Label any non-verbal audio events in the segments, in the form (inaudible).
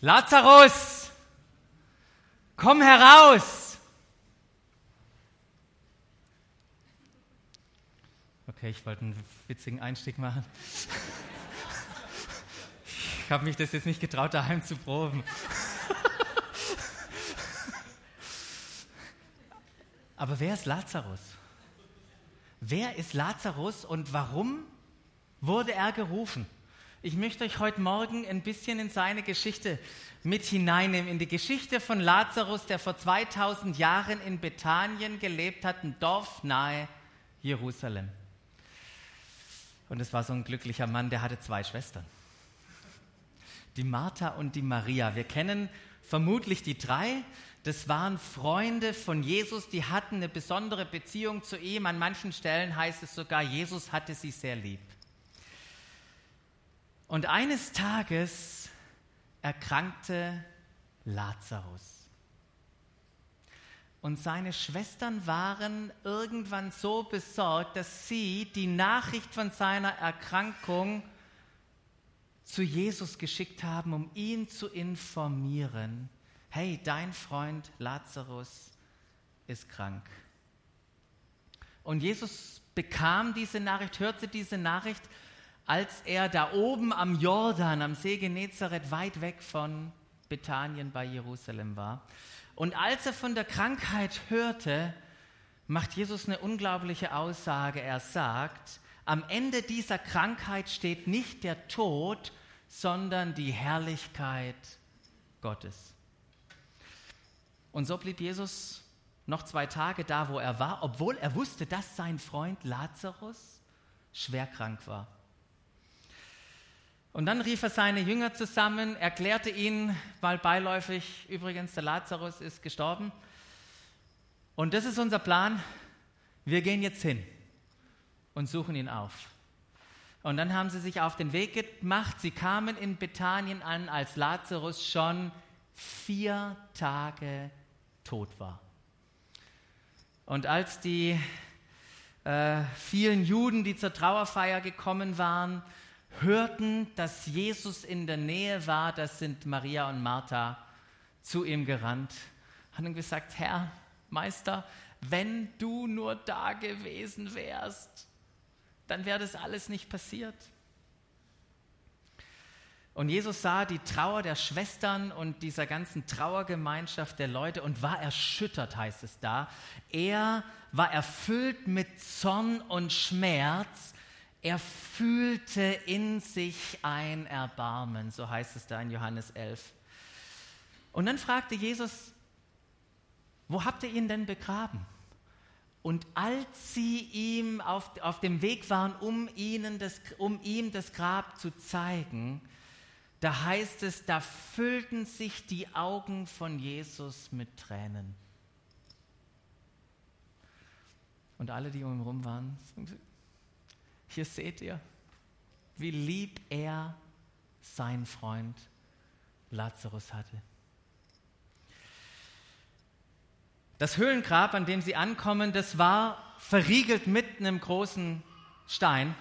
Lazarus, komm heraus! Okay, ich wollte einen witzigen Einstieg machen. Ich habe mich das jetzt nicht getraut, daheim zu proben. Aber wer ist Lazarus? Wer ist Lazarus und warum wurde er gerufen? Ich möchte euch heute Morgen ein bisschen in seine Geschichte mit hineinnehmen, in die Geschichte von Lazarus, der vor 2000 Jahren in Bethanien gelebt hat, ein Dorf nahe Jerusalem. Und es war so ein glücklicher Mann, der hatte zwei Schwestern. Die Martha und die Maria. Wir kennen vermutlich die drei. Das waren Freunde von Jesus, die hatten eine besondere Beziehung zu ihm. An manchen Stellen heißt es sogar, Jesus hatte sie sehr lieb. Und eines Tages erkrankte Lazarus. Und seine Schwestern waren irgendwann so besorgt, dass sie die Nachricht von seiner Erkrankung zu Jesus geschickt haben, um ihn zu informieren. Hey, dein Freund Lazarus ist krank. Und Jesus bekam diese Nachricht, hörte diese Nachricht, als er da oben am Jordan, am See Genezareth, weit weg von Bethanien bei Jerusalem war. Und als er von der Krankheit hörte, macht Jesus eine unglaubliche Aussage. Er sagt, am Ende dieser Krankheit steht nicht der Tod, sondern die Herrlichkeit Gottes. Und so blieb Jesus noch zwei Tage da, wo er war, obwohl er wusste, dass sein Freund Lazarus schwer krank war. Und dann rief er seine Jünger zusammen, erklärte ihnen mal beiläufig, übrigens, der Lazarus ist gestorben. Und das ist unser Plan. Wir gehen jetzt hin und suchen ihn auf. Und dann haben sie sich auf den Weg gemacht. Sie kamen in Bethanien an, als Lazarus schon vier Tage tot war. Und als die äh, vielen Juden, die zur Trauerfeier gekommen waren, hörten, dass Jesus in der Nähe war, das sind Maria und Martha zu ihm gerannt, haben gesagt, Herr, Meister, wenn du nur da gewesen wärst, dann wäre das alles nicht passiert. Und Jesus sah die Trauer der Schwestern und dieser ganzen Trauergemeinschaft der Leute und war erschüttert, heißt es da. Er war erfüllt mit Zorn und Schmerz er fühlte in sich ein Erbarmen, so heißt es da in Johannes 11. Und dann fragte Jesus, wo habt ihr ihn denn begraben? Und als sie ihm auf, auf dem Weg waren, um, ihnen das, um ihm das Grab zu zeigen, da heißt es, da füllten sich die Augen von Jesus mit Tränen. Und alle, die um ihn herum waren, hier seht ihr, wie lieb er seinen Freund Lazarus hatte. Das Höhlengrab, an dem sie ankommen, das war verriegelt mit einem großen Stein.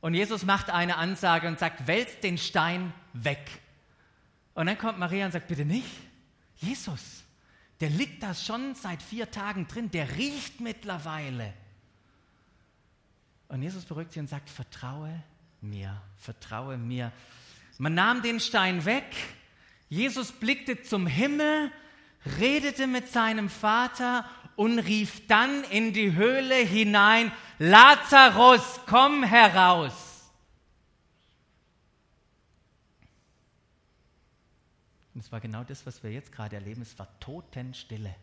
Und Jesus macht eine Ansage und sagt, wälzt den Stein weg. Und dann kommt Maria und sagt, bitte nicht. Jesus, der liegt da schon seit vier Tagen drin, der riecht mittlerweile. Und Jesus beruhigt sie und sagt, vertraue mir, vertraue mir. Man nahm den Stein weg, Jesus blickte zum Himmel, redete mit seinem Vater und rief dann in die Höhle hinein, Lazarus, komm heraus. Und es war genau das, was wir jetzt gerade erleben. Es war Totenstille.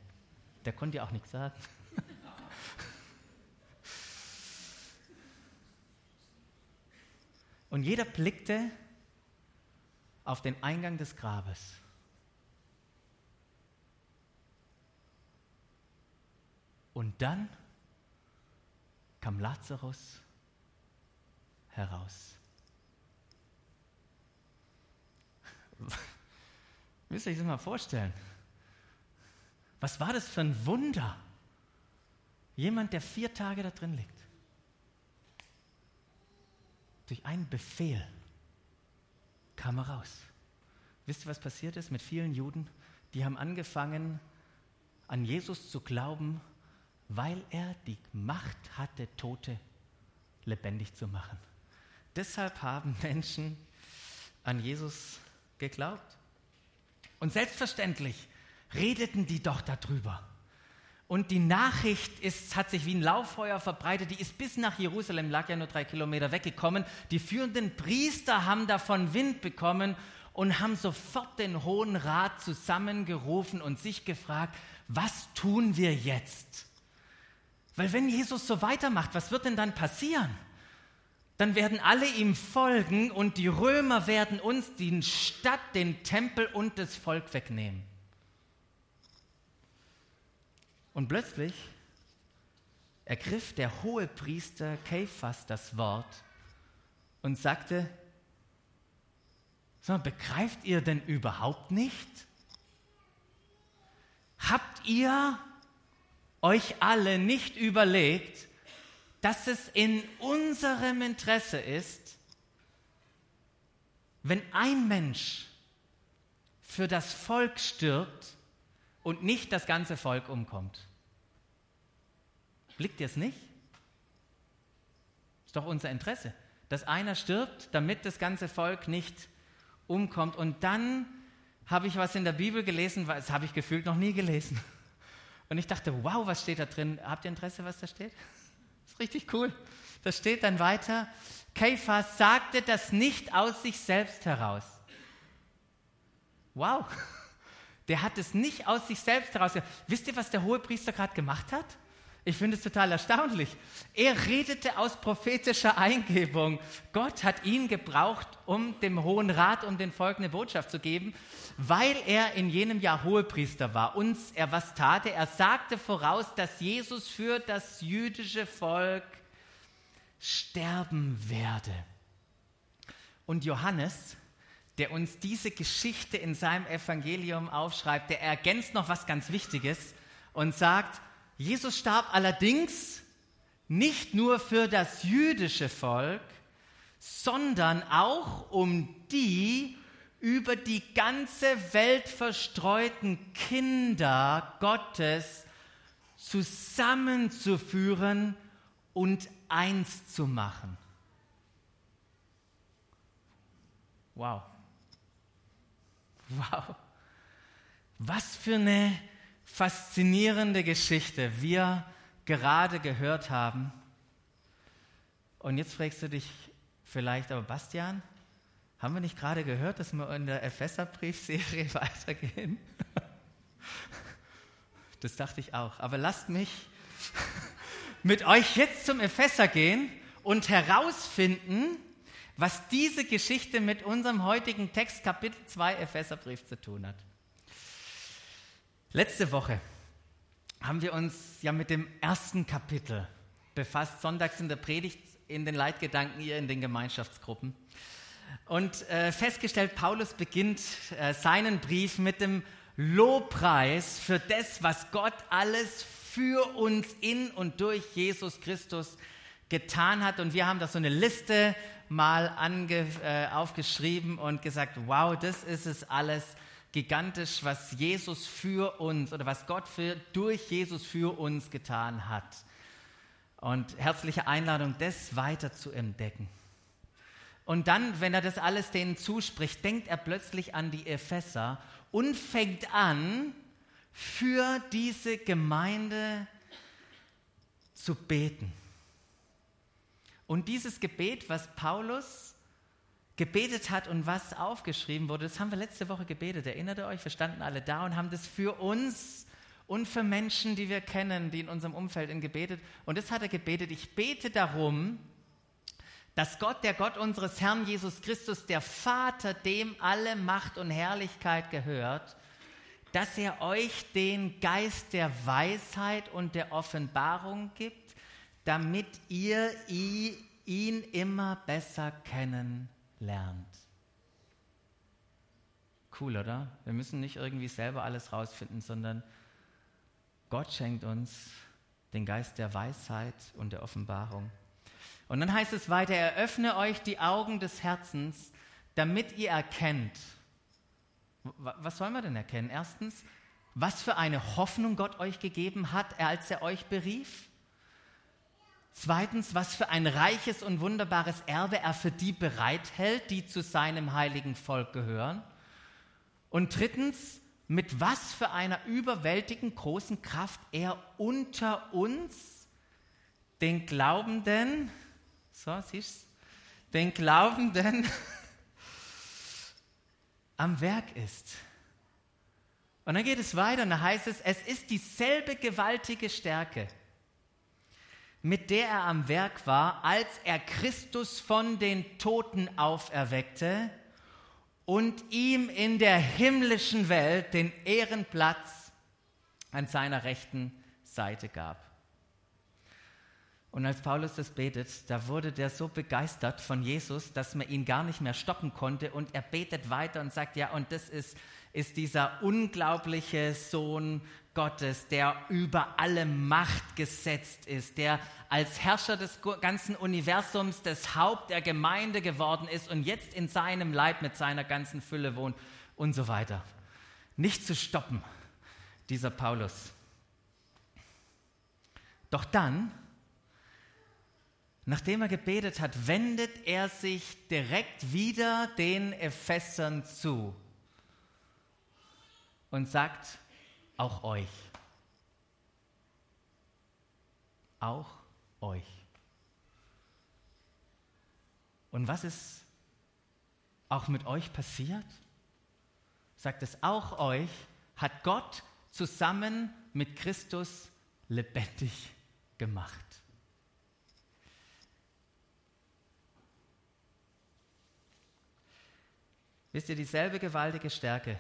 Der konnte ja auch nichts sagen. Und jeder blickte auf den Eingang des Grabes. Und dann kam Lazarus heraus. (laughs) Müsst ihr euch das mal vorstellen? Was war das für ein Wunder? Jemand, der vier Tage da drin liegt durch einen Befehl kam er raus. Wisst ihr, was passiert ist mit vielen Juden? Die haben angefangen, an Jesus zu glauben, weil er die Macht hatte, Tote lebendig zu machen. Deshalb haben Menschen an Jesus geglaubt. Und selbstverständlich redeten die doch darüber. Und die Nachricht ist, hat sich wie ein Lauffeuer verbreitet, die ist bis nach Jerusalem, lag ja nur drei Kilometer weggekommen. Die führenden Priester haben davon Wind bekommen und haben sofort den Hohen Rat zusammengerufen und sich gefragt, was tun wir jetzt? Weil wenn Jesus so weitermacht, was wird denn dann passieren? Dann werden alle ihm folgen und die Römer werden uns die Stadt, den Tempel und das Volk wegnehmen. Und plötzlich ergriff der hohe Priester Kephas das Wort und sagte, begreift ihr denn überhaupt nicht? Habt ihr euch alle nicht überlegt, dass es in unserem Interesse ist, wenn ein Mensch für das Volk stirbt, und nicht das ganze Volk umkommt. Blickt ihr es nicht? Ist doch unser Interesse, dass einer stirbt, damit das ganze Volk nicht umkommt. Und dann habe ich was in der Bibel gelesen, das habe ich gefühlt noch nie gelesen. Und ich dachte, wow, was steht da drin? Habt ihr Interesse, was da steht? Das ist richtig cool. Da steht dann weiter, Kephas sagte das nicht aus sich selbst heraus. Wow. Der hat es nicht aus sich selbst heraus. Wisst ihr, was der hohe Priester gerade gemacht hat? Ich finde es total erstaunlich. Er redete aus prophetischer Eingebung. Gott hat ihn gebraucht, um dem Hohen Rat und den Volk eine Botschaft zu geben, weil er in jenem Jahr Hohepriester war. Und er was tat er? Er sagte voraus, dass Jesus für das jüdische Volk sterben werde. Und Johannes der uns diese Geschichte in seinem Evangelium aufschreibt, der ergänzt noch was ganz Wichtiges und sagt, Jesus starb allerdings nicht nur für das jüdische Volk, sondern auch um die über die ganze Welt verstreuten Kinder Gottes zusammenzuführen und eins zu machen. Wow. Wow. Was für eine faszinierende Geschichte wir gerade gehört haben. Und jetzt fragst du dich vielleicht, aber Bastian, haben wir nicht gerade gehört, dass wir in der Epheserbriefserie (laughs) weitergehen? Das dachte ich auch. Aber lasst mich (laughs) mit euch jetzt zum Epheser gehen und herausfinden, was diese Geschichte mit unserem heutigen Text Kapitel 2 Epheserbrief zu tun hat. Letzte Woche haben wir uns ja mit dem ersten Kapitel befasst, sonntags in der Predigt, in den Leitgedanken hier in den Gemeinschaftsgruppen. Und äh, festgestellt, Paulus beginnt äh, seinen Brief mit dem Lobpreis für das, was Gott alles für uns in und durch Jesus Christus getan hat. Und wir haben da so eine Liste mal ange, äh, aufgeschrieben und gesagt, wow, das ist es alles gigantisch, was Jesus für uns oder was Gott für, durch Jesus für uns getan hat. Und herzliche Einladung, das weiter zu entdecken. Und dann, wenn er das alles denen zuspricht, denkt er plötzlich an die Epheser und fängt an, für diese Gemeinde zu beten. Und dieses Gebet, was Paulus gebetet hat und was aufgeschrieben wurde, das haben wir letzte Woche gebetet. Erinnert ihr euch? Wir standen alle da und haben das für uns und für Menschen, die wir kennen, die in unserem Umfeld in gebetet. Und das hat er gebetet. Ich bete darum, dass Gott, der Gott unseres Herrn Jesus Christus, der Vater, dem alle Macht und Herrlichkeit gehört, dass er euch den Geist der Weisheit und der Offenbarung gibt damit ihr ihn immer besser kennenlernt. Cool, oder? Wir müssen nicht irgendwie selber alles rausfinden, sondern Gott schenkt uns den Geist der Weisheit und der Offenbarung. Und dann heißt es weiter, eröffne euch die Augen des Herzens, damit ihr erkennt, was soll man denn erkennen? Erstens, was für eine Hoffnung Gott euch gegeben hat, als er euch berief. Zweitens, was für ein reiches und wunderbares Erbe er für die bereithält, die zu seinem heiligen Volk gehören. Und drittens, mit was für einer überwältigend großen Kraft er unter uns, den Glaubenden, so siehst den Glaubenden (laughs) am Werk ist. Und dann geht es weiter und da heißt es, es ist dieselbe gewaltige Stärke, mit der er am Werk war, als er Christus von den Toten auferweckte und ihm in der himmlischen Welt den Ehrenplatz an seiner rechten Seite gab. Und als Paulus das betet, da wurde der so begeistert von Jesus, dass man ihn gar nicht mehr stoppen konnte. Und er betet weiter und sagt, ja, und das ist, ist dieser unglaubliche Sohn Gottes, der über alle Macht gesetzt ist, der als Herrscher des ganzen Universums das Haupt der Gemeinde geworden ist und jetzt in seinem Leib mit seiner ganzen Fülle wohnt und so weiter. Nicht zu stoppen, dieser Paulus. Doch dann, nachdem er gebetet hat, wendet er sich direkt wieder den Ephesern zu und sagt, auch euch. Auch euch. Und was ist auch mit euch passiert? Sagt es, auch euch hat Gott zusammen mit Christus lebendig gemacht. Wisst ihr, dieselbe gewaltige Stärke,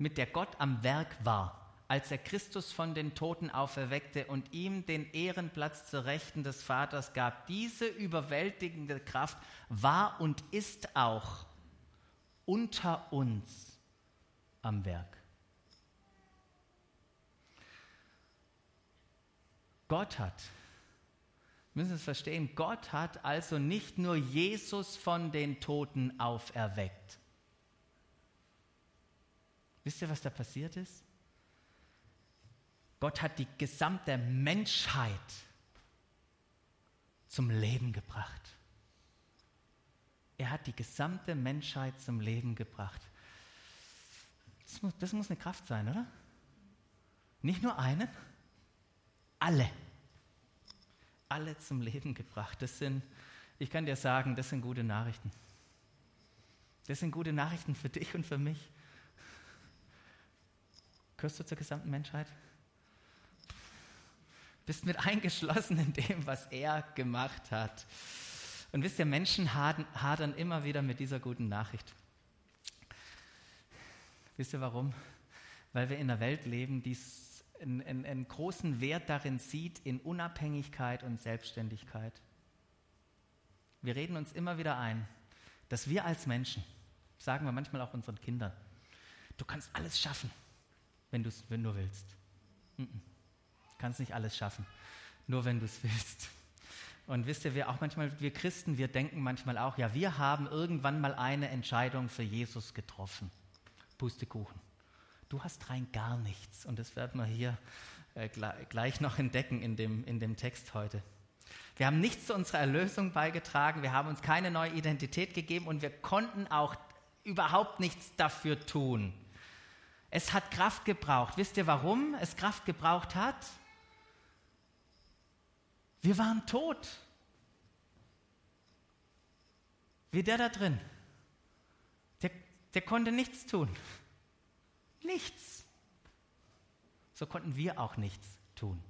mit der Gott am Werk war, als er Christus von den Toten auferweckte und ihm den Ehrenplatz zur Rechten des Vaters gab. Diese überwältigende Kraft war und ist auch unter uns am Werk. Gott hat, müssen Sie es verstehen, Gott hat also nicht nur Jesus von den Toten auferweckt, Wisst ihr, was da passiert ist? Gott hat die gesamte Menschheit zum Leben gebracht. Er hat die gesamte Menschheit zum Leben gebracht. Das muss, das muss eine Kraft sein, oder? Nicht nur einen, alle. Alle zum Leben gebracht. Das sind, ich kann dir sagen, das sind gute Nachrichten. Das sind gute Nachrichten für dich und für mich. Gehörst du zur gesamten Menschheit? Bist mit eingeschlossen in dem, was er gemacht hat. Und wisst ihr, Menschen hadern immer wieder mit dieser guten Nachricht. Wisst ihr warum? Weil wir in einer Welt leben, die einen, einen, einen großen Wert darin sieht, in Unabhängigkeit und Selbstständigkeit. Wir reden uns immer wieder ein, dass wir als Menschen, sagen wir manchmal auch unseren Kindern, du kannst alles schaffen wenn, du's, wenn du willst. Du kannst nicht alles schaffen, nur wenn du es (laughs) willst. Und wisst ihr, wir auch manchmal, wir Christen, wir denken manchmal auch, ja, wir haben irgendwann mal eine Entscheidung für Jesus getroffen. Pustekuchen. Du hast rein gar nichts. Und das werden wir hier äh, gleich noch entdecken in dem, in dem Text heute. Wir haben nichts zu unserer Erlösung beigetragen, wir haben uns keine neue Identität gegeben und wir konnten auch überhaupt nichts dafür tun. Es hat Kraft gebraucht. Wisst ihr, warum es Kraft gebraucht hat? Wir waren tot. Wie der da drin. Der, der konnte nichts tun. Nichts. So konnten wir auch nichts tun.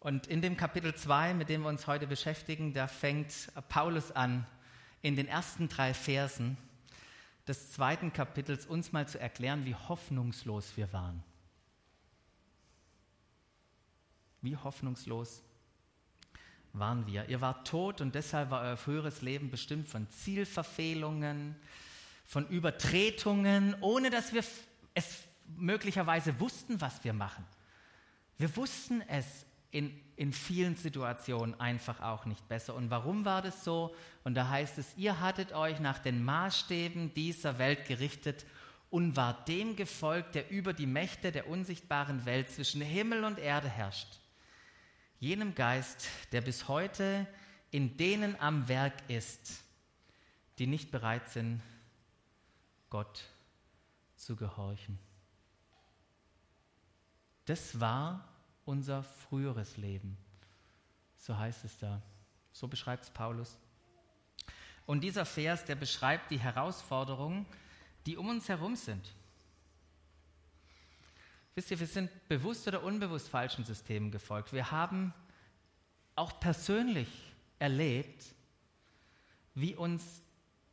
Und in dem Kapitel 2, mit dem wir uns heute beschäftigen, da fängt Paulus an, in den ersten drei Versen des zweiten Kapitels uns mal zu erklären, wie hoffnungslos wir waren. Wie hoffnungslos waren wir. Ihr wart tot und deshalb war euer früheres Leben bestimmt von Zielverfehlungen, von Übertretungen, ohne dass wir es möglicherweise wussten, was wir machen. Wir wussten es in, in vielen Situationen einfach auch nicht besser. Und warum war das so? Und da heißt es, ihr hattet euch nach den Maßstäben dieser Welt gerichtet und war dem gefolgt, der über die Mächte der unsichtbaren Welt zwischen Himmel und Erde herrscht. Jenem Geist, der bis heute in denen am Werk ist, die nicht bereit sind, Gott zu gehorchen. Das war unser früheres Leben. So heißt es da. So beschreibt es Paulus. Und dieser Vers, der beschreibt die Herausforderungen, die um uns herum sind. Wisst ihr, wir sind bewusst oder unbewusst falschen Systemen gefolgt. Wir haben auch persönlich erlebt, wie uns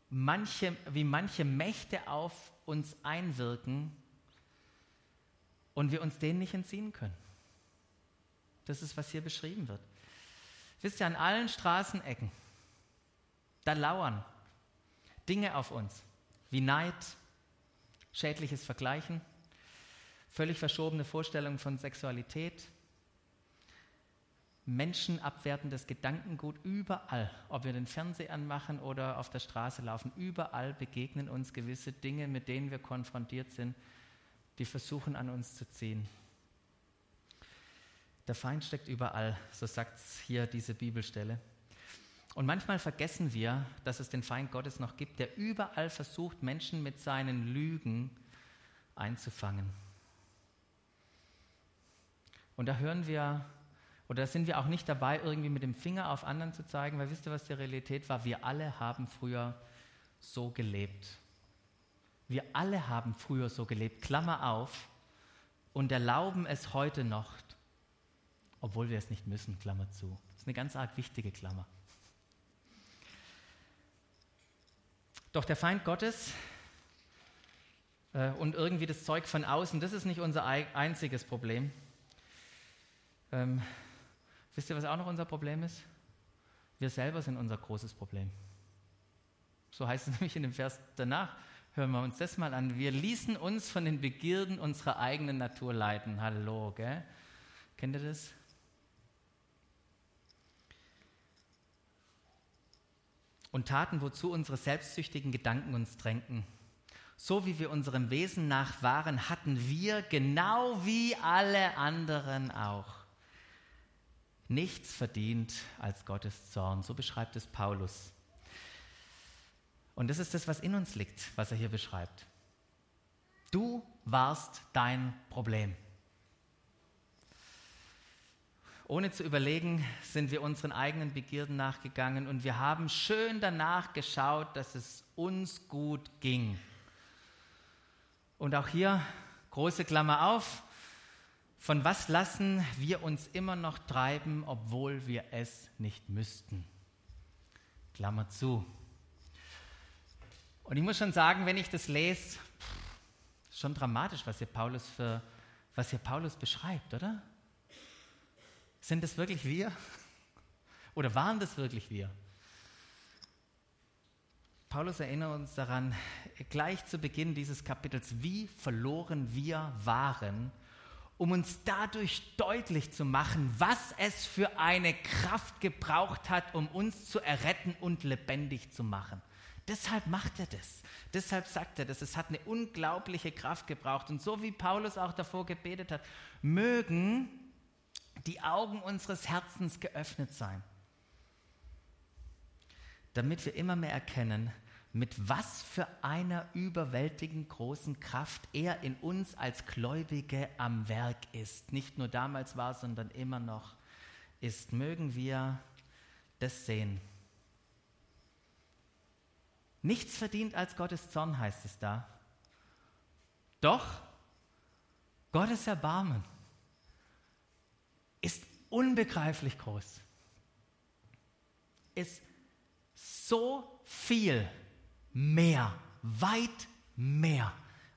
manche, wie manche Mächte auf uns einwirken und wir uns denen nicht entziehen können. Das ist, was hier beschrieben wird. Wisst ihr, an allen Straßenecken, da lauern Dinge auf uns, wie Neid, schädliches Vergleichen, völlig verschobene Vorstellungen von Sexualität, menschenabwertendes Gedankengut überall, ob wir den Fernseher anmachen oder auf der Straße laufen, überall begegnen uns gewisse Dinge, mit denen wir konfrontiert sind, die versuchen an uns zu ziehen. Der Feind steckt überall, so sagt hier diese Bibelstelle. Und manchmal vergessen wir, dass es den Feind Gottes noch gibt, der überall versucht, Menschen mit seinen Lügen einzufangen. Und da hören wir, oder da sind wir auch nicht dabei, irgendwie mit dem Finger auf anderen zu zeigen, weil wisst ihr, was die Realität war? Wir alle haben früher so gelebt. Wir alle haben früher so gelebt, Klammer auf, und erlauben es heute noch obwohl wir es nicht müssen, Klammer zu. Das ist eine ganz arg wichtige Klammer. Doch der Feind Gottes äh, und irgendwie das Zeug von außen, das ist nicht unser einziges Problem. Ähm, wisst ihr, was auch noch unser Problem ist? Wir selber sind unser großes Problem. So heißt es (laughs) nämlich in dem Vers danach. Hören wir uns das mal an. Wir ließen uns von den Begierden unserer eigenen Natur leiten. Hallo, gell? Kennt ihr das? Und taten, wozu unsere selbstsüchtigen Gedanken uns drängten. So wie wir unserem Wesen nach waren, hatten wir, genau wie alle anderen auch, nichts verdient als Gottes Zorn. So beschreibt es Paulus. Und das ist das, was in uns liegt, was er hier beschreibt. Du warst dein Problem. Ohne zu überlegen, sind wir unseren eigenen Begierden nachgegangen und wir haben schön danach geschaut, dass es uns gut ging. Und auch hier große Klammer auf. Von was lassen wir uns immer noch treiben, obwohl wir es nicht müssten? Klammer zu. Und ich muss schon sagen, wenn ich das lese, schon dramatisch, was hier Paulus, für, was hier Paulus beschreibt, oder? Sind das wirklich wir? Oder waren das wirklich wir? Paulus erinnert uns daran, gleich zu Beginn dieses Kapitels, wie verloren wir waren, um uns dadurch deutlich zu machen, was es für eine Kraft gebraucht hat, um uns zu erretten und lebendig zu machen. Deshalb macht er das. Deshalb sagt er das. Es hat eine unglaubliche Kraft gebraucht. Und so wie Paulus auch davor gebetet hat, mögen die Augen unseres Herzens geöffnet sein, damit wir immer mehr erkennen, mit was für einer überwältigend großen Kraft er in uns als Gläubige am Werk ist. Nicht nur damals war, sondern immer noch ist. Mögen wir das sehen. Nichts verdient als Gottes Zorn, heißt es da. Doch Gottes Erbarmen unbegreiflich groß. Ist so viel mehr, weit mehr,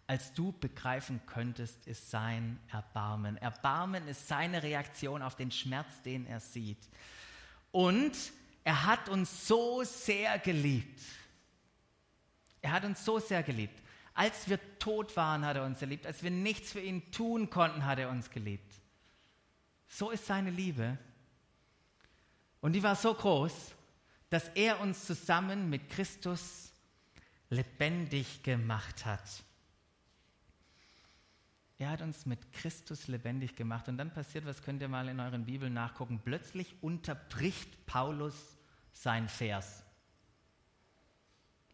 als du begreifen könntest, ist sein Erbarmen. Erbarmen ist seine Reaktion auf den Schmerz, den er sieht. Und er hat uns so sehr geliebt. Er hat uns so sehr geliebt. Als wir tot waren, hat er uns geliebt. Als wir nichts für ihn tun konnten, hat er uns geliebt. So ist seine Liebe. Und die war so groß, dass er uns zusammen mit Christus lebendig gemacht hat. Er hat uns mit Christus lebendig gemacht. Und dann passiert, was könnt ihr mal in euren Bibeln nachgucken, plötzlich unterbricht Paulus sein Vers,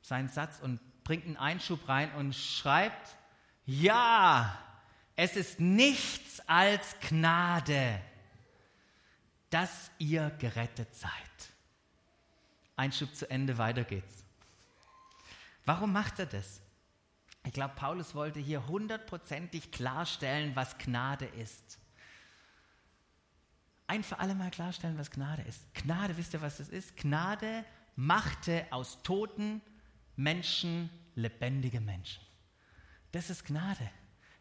seinen Satz und bringt einen Einschub rein und schreibt, ja, es ist nichts als Gnade, dass ihr gerettet seid. Einschub zu Ende, weiter geht's. Warum macht er das? Ich glaube, Paulus wollte hier hundertprozentig klarstellen, was Gnade ist. Ein für alle Mal klarstellen, was Gnade ist. Gnade, wisst ihr, was das ist? Gnade machte aus toten Menschen lebendige Menschen. Das ist Gnade.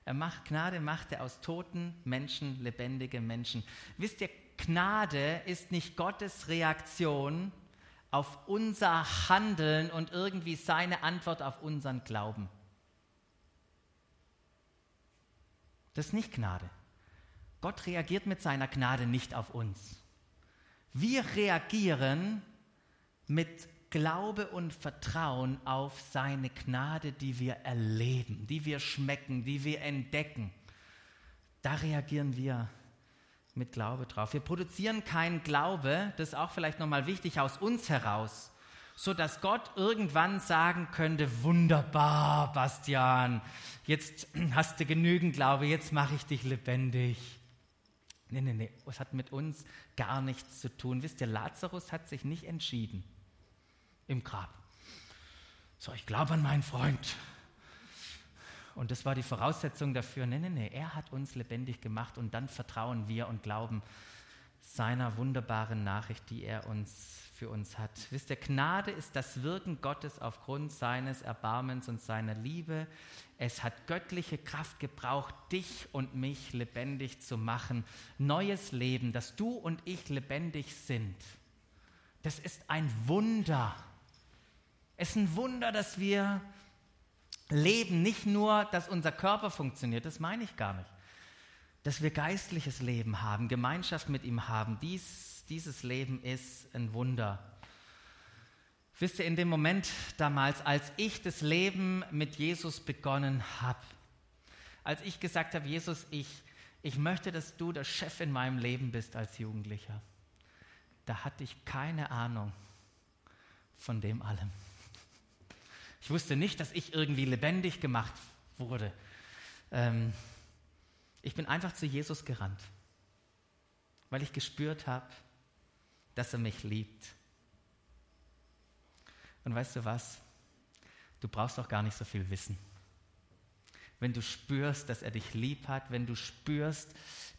Er macht, Gnade machte aus toten Menschen lebendige Menschen. Wisst ihr, Gnade ist nicht Gottes Reaktion auf unser Handeln und irgendwie seine Antwort auf unseren Glauben. Das ist nicht Gnade. Gott reagiert mit seiner Gnade nicht auf uns. Wir reagieren mit Glaube und Vertrauen auf seine Gnade, die wir erleben, die wir schmecken, die wir entdecken. Da reagieren wir mit Glaube drauf. Wir produzieren keinen Glaube, das ist auch vielleicht nochmal wichtig, aus uns heraus, so dass Gott irgendwann sagen könnte, wunderbar, Bastian, jetzt hast du genügend Glaube, jetzt mache ich dich lebendig. Nee, nee, nee, es hat mit uns gar nichts zu tun. Wisst ihr, Lazarus hat sich nicht entschieden im Grab. So, ich glaube an meinen Freund. Und das war die Voraussetzung dafür. Nee, nee, nee, er hat uns lebendig gemacht und dann vertrauen wir und glauben seiner wunderbaren Nachricht, die er uns für uns hat. Wisst ihr, Gnade ist das Wirken Gottes aufgrund seines Erbarmens und seiner Liebe. Es hat göttliche Kraft gebraucht, dich und mich lebendig zu machen. Neues Leben, dass du und ich lebendig sind. Das ist ein Wunder. Es ist ein Wunder, dass wir leben, nicht nur, dass unser Körper funktioniert, das meine ich gar nicht. Dass wir geistliches Leben haben, Gemeinschaft mit ihm haben, Dies, dieses Leben ist ein Wunder. Wisst ihr, in dem Moment damals, als ich das Leben mit Jesus begonnen habe, als ich gesagt habe, Jesus, ich, ich möchte, dass du der Chef in meinem Leben bist als Jugendlicher, da hatte ich keine Ahnung von dem allem. Ich wusste nicht, dass ich irgendwie lebendig gemacht wurde. Ähm, ich bin einfach zu Jesus gerannt, weil ich gespürt habe, dass er mich liebt. Und weißt du was? Du brauchst auch gar nicht so viel Wissen. Wenn du spürst, dass er dich lieb hat, wenn du spürst,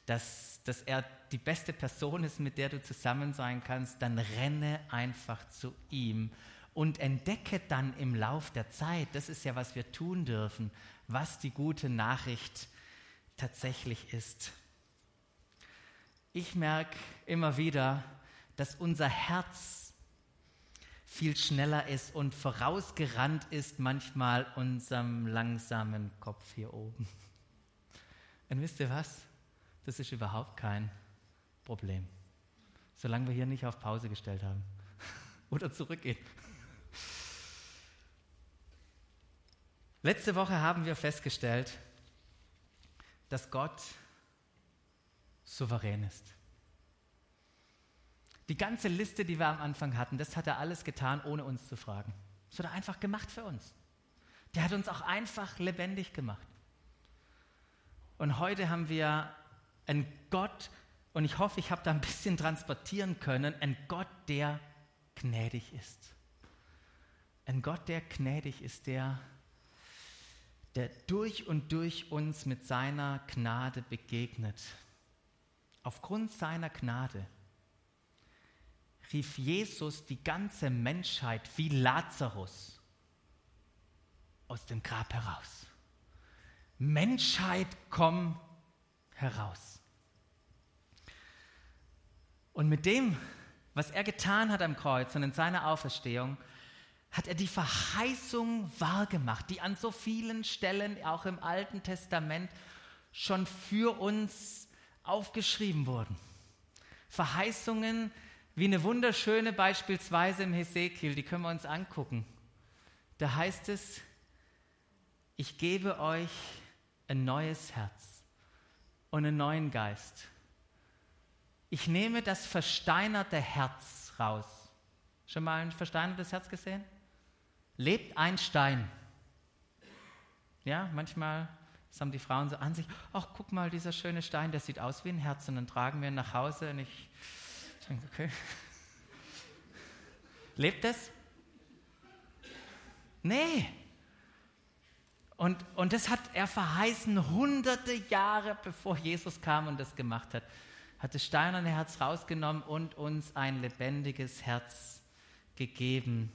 dass, dass er die beste Person ist, mit der du zusammen sein kannst, dann renne einfach zu ihm und entdecke dann im Lauf der Zeit, das ist ja, was wir tun dürfen, was die gute Nachricht tatsächlich ist. Ich merke immer wieder, dass unser Herz viel schneller ist und vorausgerannt ist manchmal unserem langsamen Kopf hier oben. Und wisst ihr was? Das ist überhaupt kein Problem, solange wir hier nicht auf Pause gestellt haben (laughs) oder zurückgehen. Letzte Woche haben wir festgestellt, dass Gott souverän ist. Die ganze Liste, die wir am Anfang hatten, das hat er alles getan, ohne uns zu fragen. Das hat er einfach gemacht für uns. Der hat uns auch einfach lebendig gemacht. Und heute haben wir einen Gott, und ich hoffe, ich habe da ein bisschen transportieren können, einen Gott, der gnädig ist. Ein Gott, der gnädig ist, der der durch und durch uns mit seiner Gnade begegnet. Aufgrund seiner Gnade rief Jesus die ganze Menschheit wie Lazarus aus dem Grab heraus. Menschheit, komm heraus. Und mit dem, was er getan hat am Kreuz und in seiner Auferstehung, hat er die Verheißung wahrgemacht, die an so vielen Stellen, auch im Alten Testament, schon für uns aufgeschrieben wurden. Verheißungen wie eine wunderschöne beispielsweise im Hesekiel, die können wir uns angucken. Da heißt es, ich gebe euch ein neues Herz und einen neuen Geist. Ich nehme das versteinerte Herz raus. Schon mal ein versteinertes Herz gesehen? Lebt ein Stein. Ja, manchmal haben die Frauen so an sich, ach guck mal, dieser schöne Stein, der sieht aus wie ein Herz und dann tragen wir ihn nach Hause und ich denke, okay. Lebt es? Nee. Und, und das hat er verheißen hunderte Jahre, bevor Jesus kam und das gemacht hat. Hat das steinerne Herz rausgenommen und uns ein lebendiges Herz gegeben.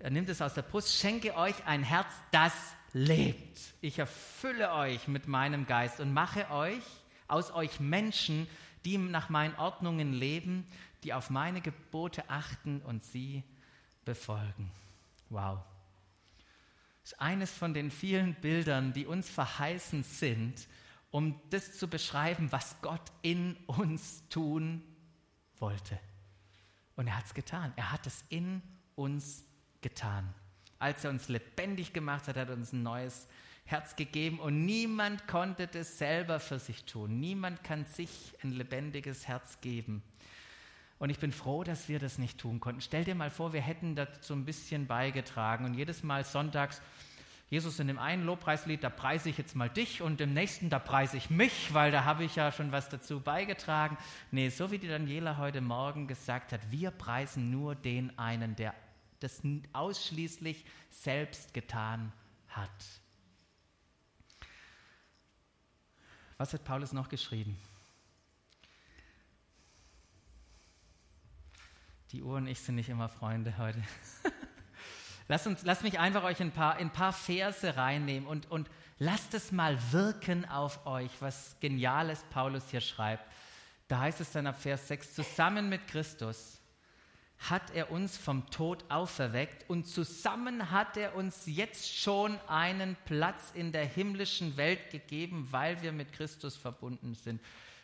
Er nimmt es aus der Brust, schenke euch ein Herz, das lebt. Ich erfülle euch mit meinem Geist und mache euch aus euch Menschen, die nach meinen Ordnungen leben, die auf meine Gebote achten und sie befolgen. Wow. Das ist eines von den vielen Bildern, die uns verheißen sind, um das zu beschreiben, was Gott in uns tun wollte. Und er hat es getan. Er hat es in uns getan. Als er uns lebendig gemacht hat, hat er uns ein neues Herz gegeben und niemand konnte das selber für sich tun. Niemand kann sich ein lebendiges Herz geben. Und ich bin froh, dass wir das nicht tun konnten. Stell dir mal vor, wir hätten dazu ein bisschen beigetragen und jedes Mal sonntags, Jesus in dem einen Lobpreislied, da preise ich jetzt mal dich und im nächsten, da preise ich mich, weil da habe ich ja schon was dazu beigetragen. Nee, so wie die Daniela heute Morgen gesagt hat, wir preisen nur den einen, der das ausschließlich selbst getan hat. Was hat Paulus noch geschrieben? Die Uhr und ich sind nicht immer Freunde heute. (laughs) Lass, uns, lass mich einfach euch ein paar, ein paar Verse reinnehmen und, und lasst es mal wirken auf euch, was Geniales Paulus hier schreibt. Da heißt es dann ab Vers 6, zusammen mit Christus hat er uns vom Tod auferweckt und zusammen hat er uns jetzt schon einen Platz in der himmlischen Welt gegeben, weil wir mit Christus verbunden sind.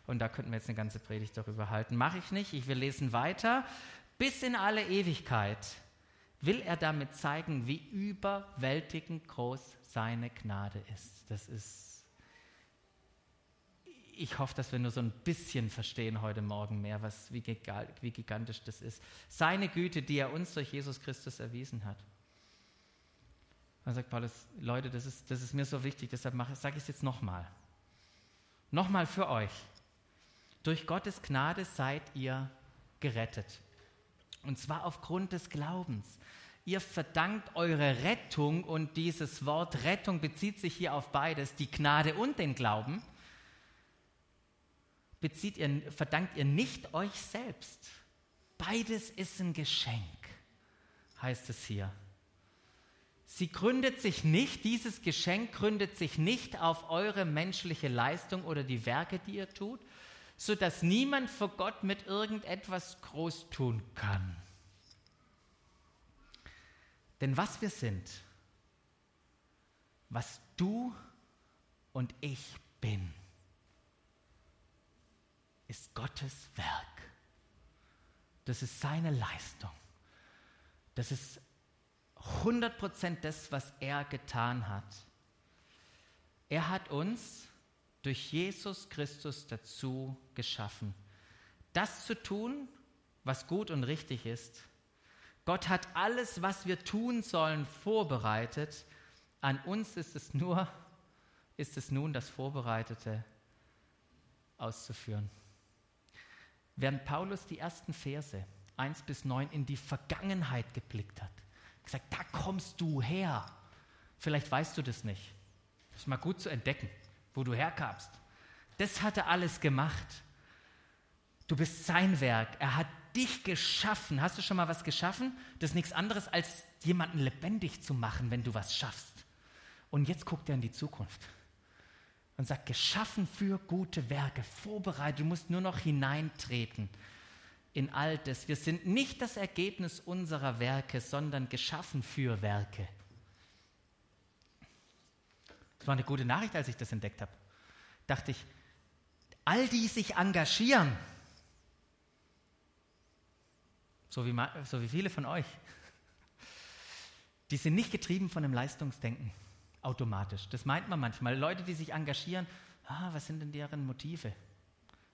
Und da könnten wir jetzt eine ganze Predigt darüber halten. Mache ich nicht. Ich will lesen weiter bis in alle Ewigkeit will er damit zeigen, wie überwältigend groß seine Gnade ist. Das ist, ich hoffe, dass wir nur so ein bisschen verstehen heute Morgen mehr, was, wie, wie gigantisch das ist. Seine Güte, die er uns durch Jesus Christus erwiesen hat. Dann sagt Paulus, Leute, das ist, das ist mir so wichtig, deshalb sage ich es jetzt nochmal. Nochmal für euch. Durch Gottes Gnade seid ihr gerettet. Und zwar aufgrund des Glaubens. Ihr verdankt eure Rettung und dieses Wort Rettung bezieht sich hier auf beides, die Gnade und den Glauben. Bezieht ihr, verdankt ihr nicht euch selbst. Beides ist ein Geschenk, heißt es hier. Sie gründet sich nicht, dieses Geschenk gründet sich nicht auf eure menschliche Leistung oder die Werke, die ihr tut, sodass niemand vor Gott mit irgendetwas groß tun kann. Denn was wir sind, was du und ich bin, ist Gottes Werk. Das ist seine Leistung. Das ist 100% das, was er getan hat. Er hat uns durch Jesus Christus dazu geschaffen, das zu tun, was gut und richtig ist. Gott hat alles, was wir tun sollen, vorbereitet. An uns ist es nur, ist es nun das Vorbereitete auszuführen. Während Paulus die ersten Verse 1 bis 9 in die Vergangenheit geblickt hat, gesagt, da kommst du her. Vielleicht weißt du das nicht. Das ist mal gut zu entdecken wo du herkamst. Das hat er alles gemacht. Du bist sein Werk. Er hat dich geschaffen. Hast du schon mal was geschaffen? Das ist nichts anderes, als jemanden lebendig zu machen, wenn du was schaffst. Und jetzt guckt er in die Zukunft und sagt, geschaffen für gute Werke, vorbereitet. Du musst nur noch hineintreten in all das. Wir sind nicht das Ergebnis unserer Werke, sondern geschaffen für Werke. Das war eine gute Nachricht, als ich das entdeckt habe. Dachte ich, All die sich engagieren, so wie, so wie viele von euch, (laughs) die sind nicht getrieben von dem Leistungsdenken automatisch. Das meint man manchmal. Leute, die sich engagieren, ah, was sind denn deren Motive?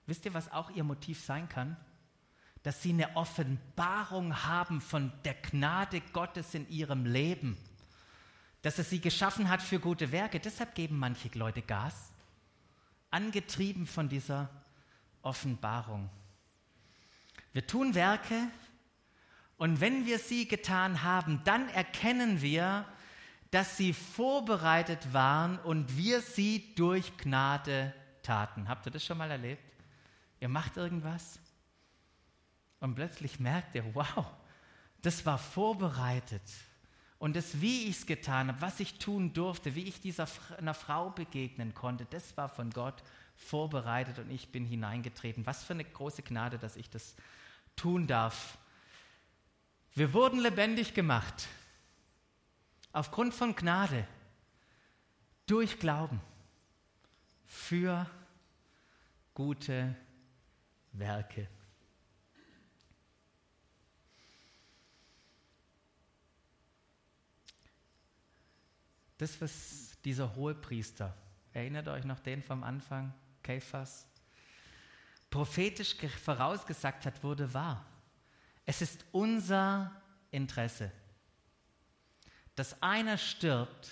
Wisst ihr, was auch ihr Motiv sein kann? Dass sie eine Offenbarung haben von der Gnade Gottes in ihrem Leben. Dass er sie geschaffen hat für gute Werke. Deshalb geben manche Leute Gas. Angetrieben von dieser Offenbarung. Wir tun Werke und wenn wir sie getan haben, dann erkennen wir, dass sie vorbereitet waren und wir sie durch Gnade taten. Habt ihr das schon mal erlebt? Ihr macht irgendwas und plötzlich merkt ihr, wow, das war vorbereitet. Und das, wie ich es getan habe, was ich tun durfte, wie ich dieser einer Frau begegnen konnte, das war von Gott vorbereitet und ich bin hineingetreten. Was für eine große Gnade, dass ich das tun darf. Wir wurden lebendig gemacht aufgrund von Gnade durch Glauben für gute Werke. Das, was dieser Hohepriester, erinnert euch noch den vom Anfang, Kephas, prophetisch vorausgesagt hat, wurde wahr. Es ist unser Interesse, dass einer stirbt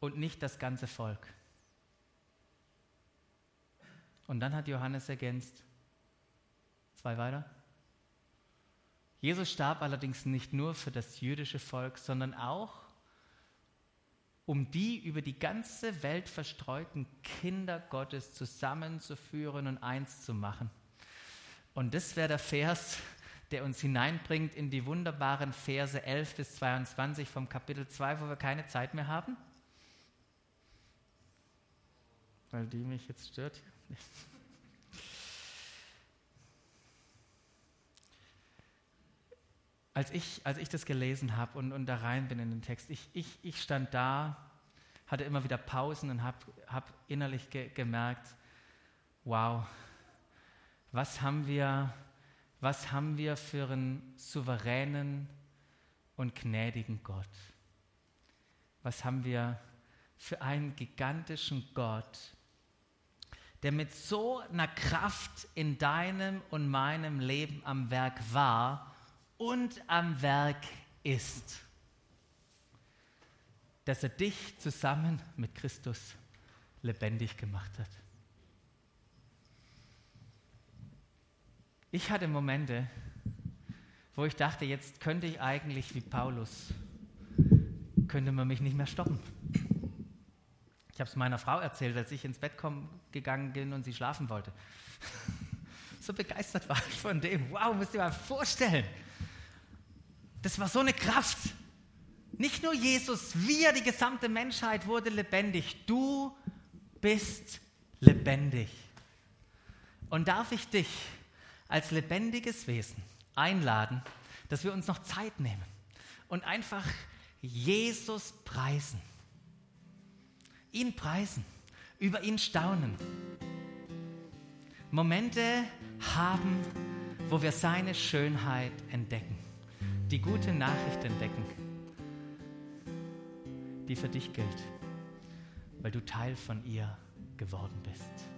und nicht das ganze Volk. Und dann hat Johannes ergänzt, zwei weiter. Jesus starb allerdings nicht nur für das jüdische Volk, sondern auch um die über die ganze Welt verstreuten Kinder Gottes zusammenzuführen und eins zu machen. Und das wäre der Vers, der uns hineinbringt in die wunderbaren Verse 11 bis 22 vom Kapitel 2, wo wir keine Zeit mehr haben. Weil die mich jetzt stört. (laughs) als ich, als ich das gelesen habe und, und da rein bin in den Text, ich, ich, ich stand da, hatte immer wieder Pausen und habe hab innerlich ge gemerkt, wow, was haben, wir, was haben wir für einen souveränen und gnädigen Gott? Was haben wir für einen gigantischen Gott, der mit so einer Kraft in deinem und meinem Leben am Werk war, und am Werk ist, dass er dich zusammen mit Christus lebendig gemacht hat. Ich hatte Momente, wo ich dachte, jetzt könnte ich eigentlich wie Paulus, könnte man mich nicht mehr stoppen. Ich habe es meiner Frau erzählt, als ich ins Bett komm, gegangen bin und sie schlafen wollte. (laughs) So begeistert war ich von dem. Wow, müsst ihr mal vorstellen. Das war so eine Kraft. Nicht nur Jesus, wir, die gesamte Menschheit wurde lebendig. Du bist lebendig. Und darf ich dich als lebendiges Wesen einladen, dass wir uns noch Zeit nehmen und einfach Jesus preisen. Ihn preisen, über ihn staunen. Momente haben, wo wir seine Schönheit entdecken die gute Nachricht entdecken, die für dich gilt, weil du Teil von ihr geworden bist.